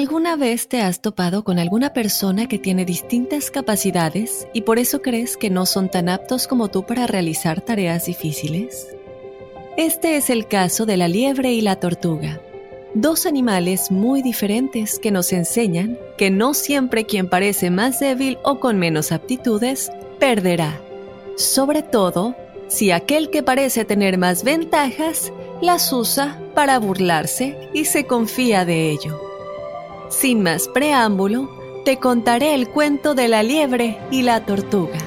¿Alguna vez te has topado con alguna persona que tiene distintas capacidades y por eso crees que no son tan aptos como tú para realizar tareas difíciles? Este es el caso de la liebre y la tortuga, dos animales muy diferentes que nos enseñan que no siempre quien parece más débil o con menos aptitudes perderá, sobre todo si aquel que parece tener más ventajas las usa para burlarse y se confía de ello. Sin más preámbulo, te contaré el cuento de la liebre y la tortuga.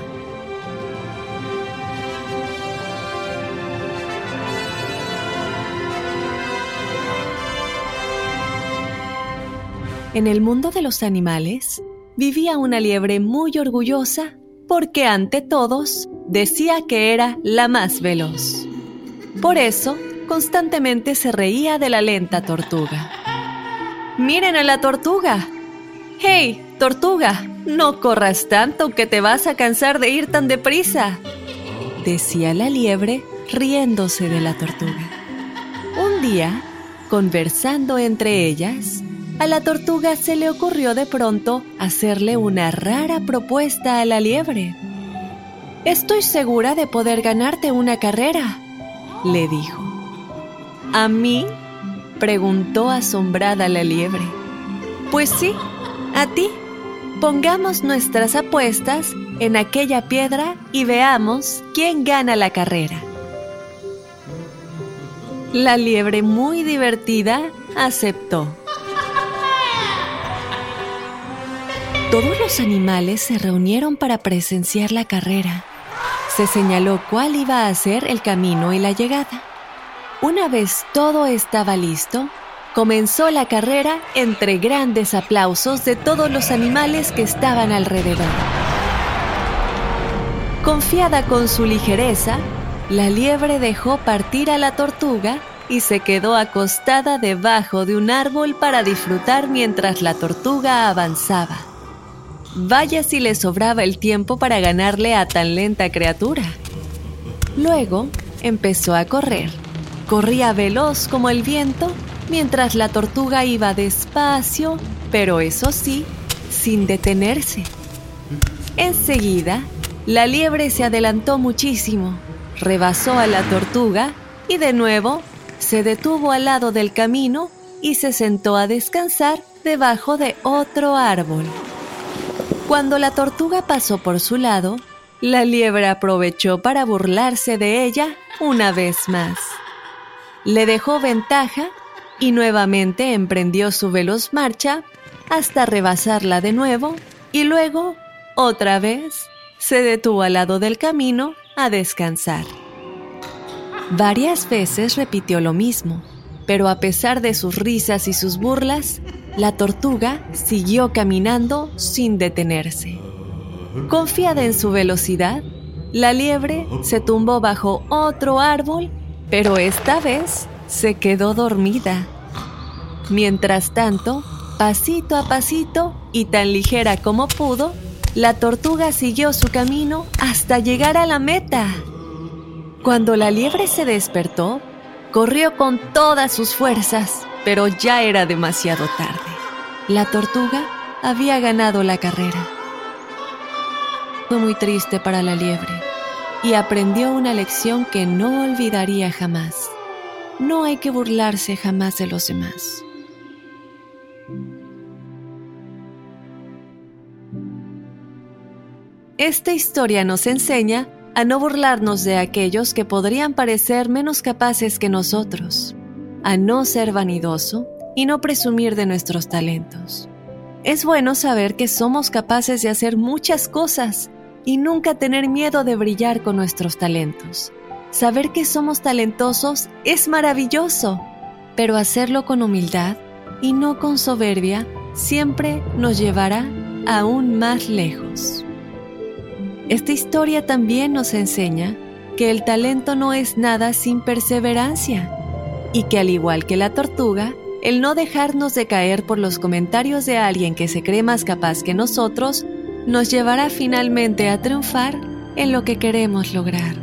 En el mundo de los animales vivía una liebre muy orgullosa porque ante todos decía que era la más veloz. Por eso, constantemente se reía de la lenta tortuga. Miren a la tortuga. ¡Hey, tortuga! No corras tanto que te vas a cansar de ir tan deprisa, decía la liebre riéndose de la tortuga. Un día, conversando entre ellas, a la tortuga se le ocurrió de pronto hacerle una rara propuesta a la liebre. Estoy segura de poder ganarte una carrera, le dijo. ¿A mí? Preguntó asombrada la liebre. Pues sí, a ti. Pongamos nuestras apuestas en aquella piedra y veamos quién gana la carrera. La liebre, muy divertida, aceptó. Todos los animales se reunieron para presenciar la carrera. Se señaló cuál iba a ser el camino y la llegada. Una vez todo estaba listo, comenzó la carrera entre grandes aplausos de todos los animales que estaban alrededor. Confiada con su ligereza, la liebre dejó partir a la tortuga y se quedó acostada debajo de un árbol para disfrutar mientras la tortuga avanzaba. Vaya si le sobraba el tiempo para ganarle a tan lenta criatura. Luego empezó a correr Corría veloz como el viento mientras la tortuga iba despacio, pero eso sí, sin detenerse. Enseguida, la liebre se adelantó muchísimo, rebasó a la tortuga y de nuevo se detuvo al lado del camino y se sentó a descansar debajo de otro árbol. Cuando la tortuga pasó por su lado, la liebre aprovechó para burlarse de ella una vez más le dejó ventaja y nuevamente emprendió su veloz marcha hasta rebasarla de nuevo y luego, otra vez, se detuvo al lado del camino a descansar. Varias veces repitió lo mismo, pero a pesar de sus risas y sus burlas, la tortuga siguió caminando sin detenerse. Confiada en su velocidad, la liebre se tumbó bajo otro árbol pero esta vez se quedó dormida. Mientras tanto, pasito a pasito y tan ligera como pudo, la tortuga siguió su camino hasta llegar a la meta. Cuando la liebre se despertó, corrió con todas sus fuerzas, pero ya era demasiado tarde. La tortuga había ganado la carrera. Fue muy triste para la liebre y aprendió una lección que no olvidaría jamás. No hay que burlarse jamás de los demás. Esta historia nos enseña a no burlarnos de aquellos que podrían parecer menos capaces que nosotros, a no ser vanidoso y no presumir de nuestros talentos. Es bueno saber que somos capaces de hacer muchas cosas y nunca tener miedo de brillar con nuestros talentos. Saber que somos talentosos es maravilloso, pero hacerlo con humildad y no con soberbia siempre nos llevará aún más lejos. Esta historia también nos enseña que el talento no es nada sin perseverancia y que al igual que la tortuga, el no dejarnos de caer por los comentarios de alguien que se cree más capaz que nosotros nos llevará finalmente a triunfar en lo que queremos lograr.